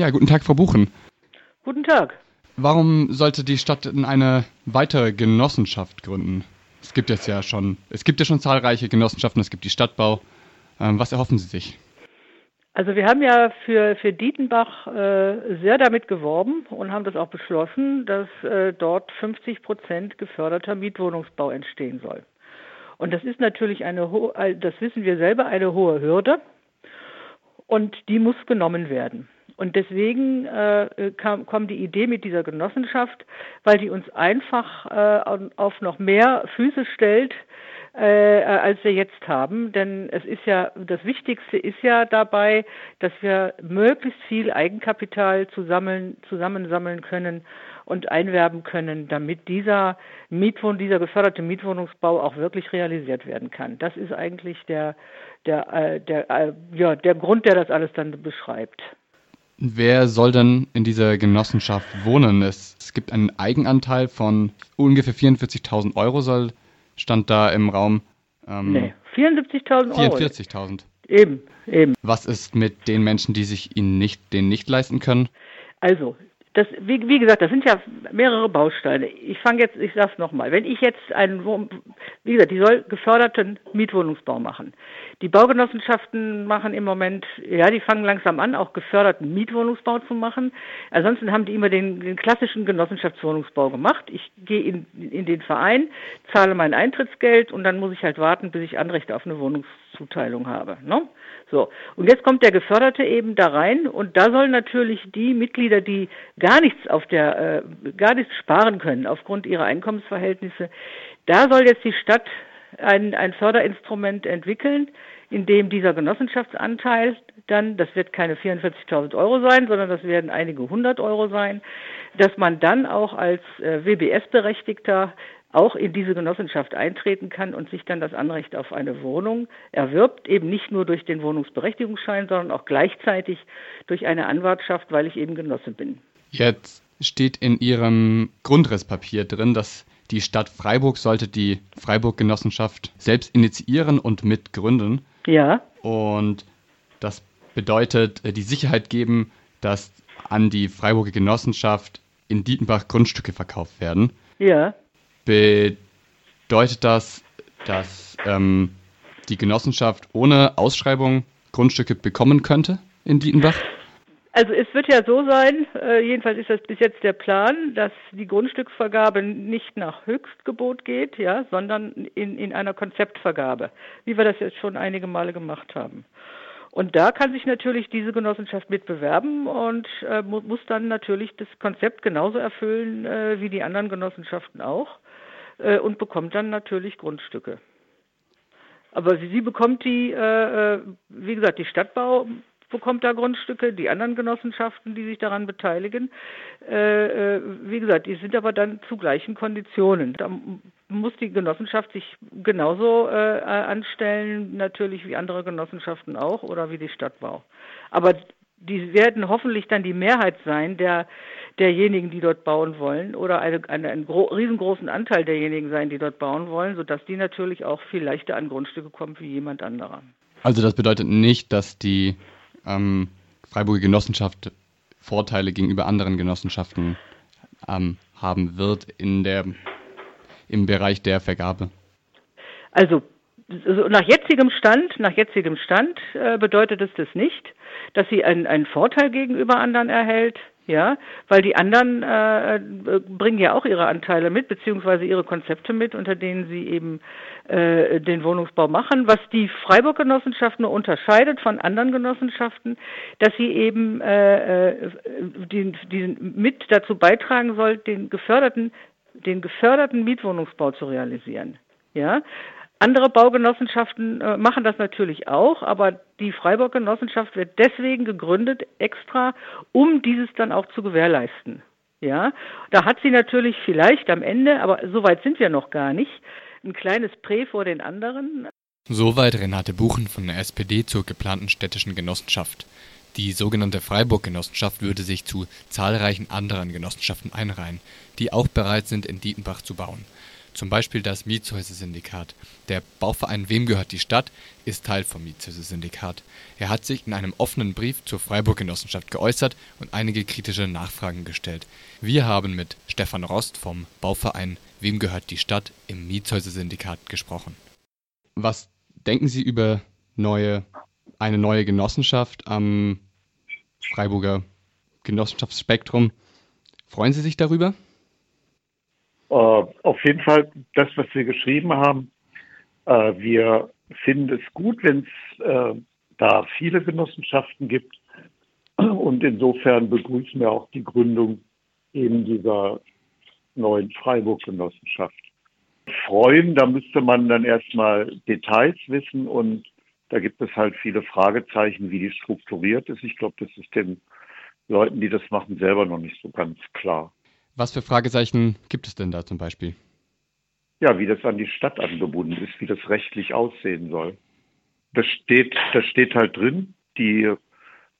Ja, guten Tag, Frau Buchen. Guten Tag. Warum sollte die Stadt eine weitere Genossenschaft gründen? Es gibt jetzt ja schon, es gibt ja schon zahlreiche Genossenschaften, es gibt die Stadtbau. Ähm, was erhoffen Sie sich? Also wir haben ja für, für Dietenbach äh, sehr damit geworben und haben das auch beschlossen, dass äh, dort 50 Prozent geförderter Mietwohnungsbau entstehen soll. Und das ist natürlich eine, das wissen wir selber, eine hohe Hürde und die muss genommen werden. Und deswegen äh, kam, kam die Idee mit dieser Genossenschaft, weil die uns einfach äh, auf noch mehr Füße stellt, äh, als wir jetzt haben. Denn es ist ja, das Wichtigste ist ja dabei, dass wir möglichst viel Eigenkapital zusammen, zusammensammeln können und einwerben können, damit dieser Mietwohn, dieser geförderte Mietwohnungsbau auch wirklich realisiert werden kann. Das ist eigentlich der, der, äh, der, äh, ja, der Grund, der das alles dann beschreibt. Wer soll denn in dieser Genossenschaft wohnen? Es, es gibt einen Eigenanteil von ungefähr 44.000 Euro, soll stand da im Raum. Ähm, nee, 74.000 Euro. 44.000. Eben, eben. Was ist mit den Menschen, die sich ihn nicht, den nicht leisten können? Also, das, wie, wie, gesagt, das sind ja mehrere Bausteine. Ich fange jetzt, ich sag's nochmal, wenn ich jetzt einen, wie gesagt, die soll geförderten Mietwohnungsbau machen. Die Baugenossenschaften machen im Moment, ja, die fangen langsam an, auch geförderten Mietwohnungsbau zu machen. Ansonsten haben die immer den, den klassischen Genossenschaftswohnungsbau gemacht. Ich gehe in, in den Verein, zahle mein Eintrittsgeld und dann muss ich halt warten, bis ich Anrecht auf eine Wohnungszuteilung habe. Ne? So, und jetzt kommt der Geförderte eben da rein und da sollen natürlich die Mitglieder, die gar nichts auf der, äh, gar nichts sparen können aufgrund ihrer Einkommensverhältnisse, da soll jetzt die Stadt ein, ein Förderinstrument entwickeln, in dem dieser Genossenschaftsanteil dann, das wird keine 44.000 Euro sein, sondern das werden einige hundert Euro sein, dass man dann auch als äh, WBS-Berechtigter auch in diese Genossenschaft eintreten kann und sich dann das Anrecht auf eine Wohnung erwirbt, eben nicht nur durch den Wohnungsberechtigungsschein, sondern auch gleichzeitig durch eine Anwartschaft, weil ich eben Genosse bin. Jetzt steht in Ihrem Grundrisspapier drin, dass die Stadt Freiburg sollte die Freiburg-Genossenschaft selbst initiieren und mitgründen. Ja. Und das bedeutet, äh, die Sicherheit geben, dass an die Freiburger Genossenschaft in Dietenbach Grundstücke verkauft werden. Ja bedeutet das, dass ähm, die Genossenschaft ohne Ausschreibung Grundstücke bekommen könnte in Dietenbach? Also es wird ja so sein, äh, jedenfalls ist das bis jetzt der Plan, dass die Grundstücksvergabe nicht nach Höchstgebot geht, ja, sondern in, in einer Konzeptvergabe, wie wir das jetzt schon einige Male gemacht haben. Und da kann sich natürlich diese Genossenschaft mitbewerben und äh, mu muss dann natürlich das Konzept genauso erfüllen äh, wie die anderen Genossenschaften auch äh, und bekommt dann natürlich Grundstücke. Aber sie, sie bekommt die, äh, äh, wie gesagt, die Stadtbau bekommt da Grundstücke, die anderen Genossenschaften, die sich daran beteiligen. Äh, äh, wie gesagt, die sind aber dann zu gleichen Konditionen. Da muss die Genossenschaft sich genauso äh, anstellen, natürlich wie andere Genossenschaften auch oder wie die Stadtbau. Aber die werden hoffentlich dann die Mehrheit sein der derjenigen, die dort bauen wollen, oder eine, eine, einen riesengroßen Anteil derjenigen sein, die dort bauen wollen, sodass die natürlich auch viel leichter an Grundstücke kommen wie jemand anderer. Also das bedeutet nicht, dass die ähm, Freiburger Genossenschaft Vorteile gegenüber anderen Genossenschaften ähm, haben wird in der, im Bereich der Vergabe? Also nach jetzigem Stand, nach jetzigem Stand äh, bedeutet es das nicht, dass sie einen, einen Vorteil gegenüber anderen erhält ja, weil die anderen äh, bringen ja auch ihre Anteile mit, beziehungsweise ihre Konzepte mit, unter denen sie eben äh, den Wohnungsbau machen. Was die Freiburg-Genossenschaft nur unterscheidet von anderen Genossenschaften, dass sie eben äh, äh den, den mit dazu beitragen soll, den geförderten, den geförderten Mietwohnungsbau zu realisieren. Ja, andere Baugenossenschaften äh, machen das natürlich auch, aber die Freiburg-Genossenschaft wird deswegen gegründet, extra, um dieses dann auch zu gewährleisten. Ja, da hat sie natürlich vielleicht am Ende, aber so weit sind wir noch gar nicht, ein kleines Prä vor den anderen. Soweit Renate Buchen von der SPD zur geplanten städtischen Genossenschaft. Die sogenannte Freiburg-Genossenschaft würde sich zu zahlreichen anderen Genossenschaften einreihen, die auch bereit sind, in Dietenbach zu bauen. Zum Beispiel das Mietshäuser-Syndikat. Der Bauverein Wem gehört die Stadt ist Teil vom Mietshäuser-Syndikat. Er hat sich in einem offenen Brief zur Freiburg-Genossenschaft geäußert und einige kritische Nachfragen gestellt. Wir haben mit Stefan Rost vom Bauverein Wem gehört die Stadt im Mietshäuser-Syndikat gesprochen. Was denken Sie über neue, eine neue Genossenschaft am Freiburger Genossenschaftsspektrum? Freuen Sie sich darüber? Äh, auf jeden Fall das, was wir geschrieben haben. Äh, wir finden es gut, wenn es äh, da viele Genossenschaften gibt. Und insofern begrüßen wir auch die Gründung eben dieser neuen Freiburg-Genossenschaft. Freuen, da müsste man dann erstmal Details wissen und da gibt es halt viele Fragezeichen, wie die strukturiert ist. Ich glaube, das ist den Leuten, die das machen, selber noch nicht so ganz klar. Was für Fragezeichen gibt es denn da zum Beispiel? Ja, wie das an die Stadt angebunden ist, wie das rechtlich aussehen soll. Das steht, das steht halt drin, die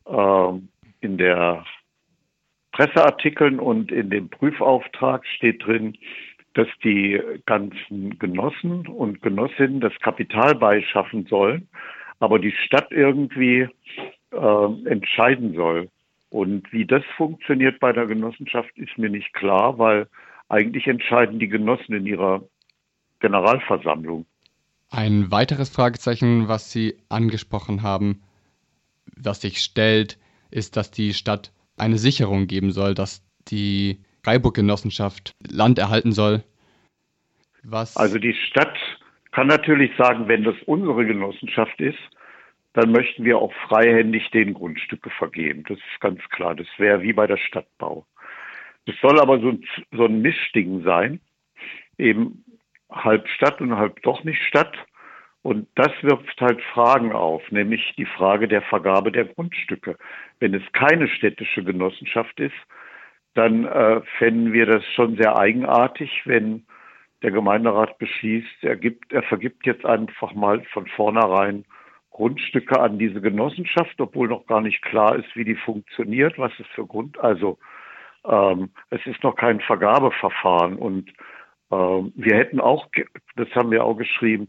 äh, in der Presseartikeln und in dem Prüfauftrag steht drin, dass die ganzen Genossen und Genossinnen das Kapital beischaffen sollen, aber die Stadt irgendwie äh, entscheiden soll. Und wie das funktioniert bei der Genossenschaft, ist mir nicht klar, weil eigentlich entscheiden die Genossen in ihrer Generalversammlung. Ein weiteres Fragezeichen, was Sie angesprochen haben, was sich stellt, ist, dass die Stadt eine Sicherung geben soll, dass die Freiburg-Genossenschaft Land erhalten soll. Was also die Stadt kann natürlich sagen, wenn das unsere Genossenschaft ist, dann möchten wir auch freihändig den Grundstücke vergeben. Das ist ganz klar. Das wäre wie bei der Stadtbau. Es soll aber so ein, so ein Mischding sein, eben halb Stadt und halb doch nicht Stadt. Und das wirft halt Fragen auf, nämlich die Frage der Vergabe der Grundstücke. Wenn es keine städtische Genossenschaft ist, dann äh, fänden wir das schon sehr eigenartig, wenn der Gemeinderat beschließt, er, gibt, er vergibt jetzt einfach mal von vornherein Grundstücke an diese Genossenschaft, obwohl noch gar nicht klar ist, wie die funktioniert, was es für Grund, also ähm, es ist noch kein Vergabeverfahren und ähm, wir hätten auch, das haben wir auch geschrieben,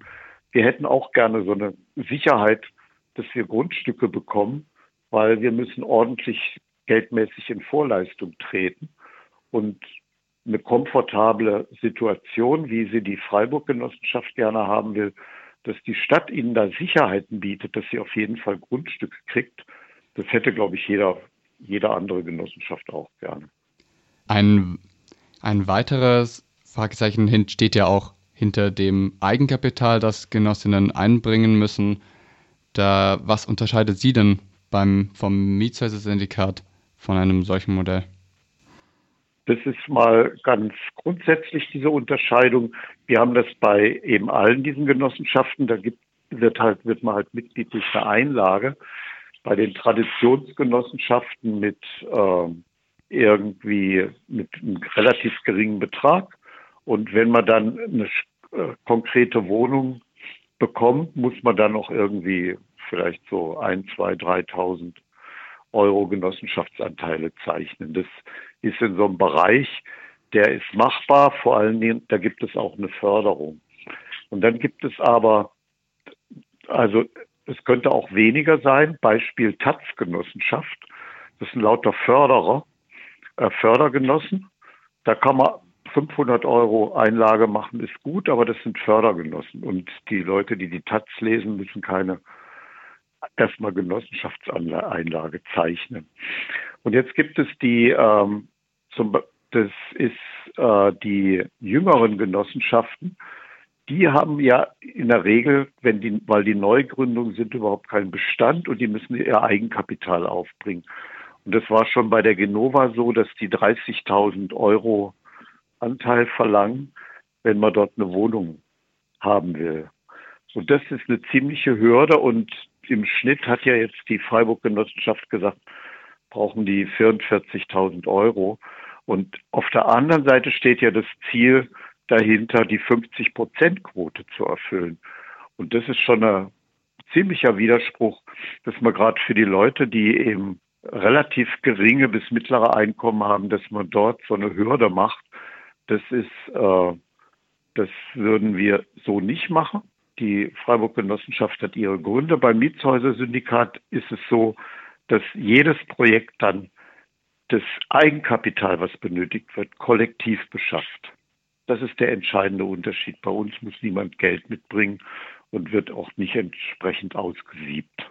wir hätten auch gerne so eine Sicherheit, dass wir Grundstücke bekommen, weil wir müssen ordentlich geldmäßig in Vorleistung treten und eine komfortable Situation, wie sie die Freiburg-Genossenschaft gerne haben will, dass die Stadt ihnen da Sicherheiten bietet, dass sie auf jeden Fall Grundstücke kriegt, das hätte, glaube ich, jeder, jede andere Genossenschaft auch gerne. Ein, ein weiteres Fragezeichen steht ja auch hinter dem Eigenkapital, das Genossinnen einbringen müssen. Da, was unterscheidet Sie denn beim, vom Mietshäuser-Syndikat von einem solchen Modell? Das ist mal ganz grundsätzlich diese Unterscheidung. Wir haben das bei eben allen diesen Genossenschaften. Da gibt, wird halt, wird man halt Mitglied durch eine Einlage. Bei den Traditionsgenossenschaften mit äh, irgendwie mit einem relativ geringen Betrag. Und wenn man dann eine äh, konkrete Wohnung bekommt, muss man dann auch irgendwie vielleicht so ein, zwei, dreitausend Euro Genossenschaftsanteile zeichnen. Das ist in so einem Bereich, der ist machbar, vor allen Dingen, da gibt es auch eine Förderung. Und dann gibt es aber, also es könnte auch weniger sein, Beispiel Taz-Genossenschaft, das sind lauter Förderer, äh, Fördergenossen. Da kann man 500 Euro Einlage machen, ist gut, aber das sind Fördergenossen. Und die Leute, die die Taz lesen, müssen keine erstmal Genossenschaftseinlage zeichnen. Und jetzt gibt es die ähm, zum, das ist äh, die jüngeren Genossenschaften. Die haben ja in der Regel, wenn die, weil die Neugründungen sind, überhaupt keinen Bestand und die müssen ihr Eigenkapital aufbringen. Und das war schon bei der Genova so, dass die 30.000 Euro Anteil verlangen, wenn man dort eine Wohnung haben will. Und das ist eine ziemliche Hürde und im Schnitt hat ja jetzt die Freiburg-Genossenschaft gesagt, brauchen die 44.000 Euro. Und auf der anderen Seite steht ja das Ziel dahinter, die 50-Prozent-Quote zu erfüllen. Und das ist schon ein ziemlicher Widerspruch, dass man gerade für die Leute, die eben relativ geringe bis mittlere Einkommen haben, dass man dort so eine Hürde macht. Das ist, äh, Das würden wir so nicht machen. Die Freiburg-Genossenschaft hat ihre Gründe. Beim Mietshäuser-Syndikat ist es so, dass jedes Projekt dann das Eigenkapital, was benötigt wird, kollektiv beschafft. Das ist der entscheidende Unterschied. Bei uns muss niemand Geld mitbringen und wird auch nicht entsprechend ausgesiebt.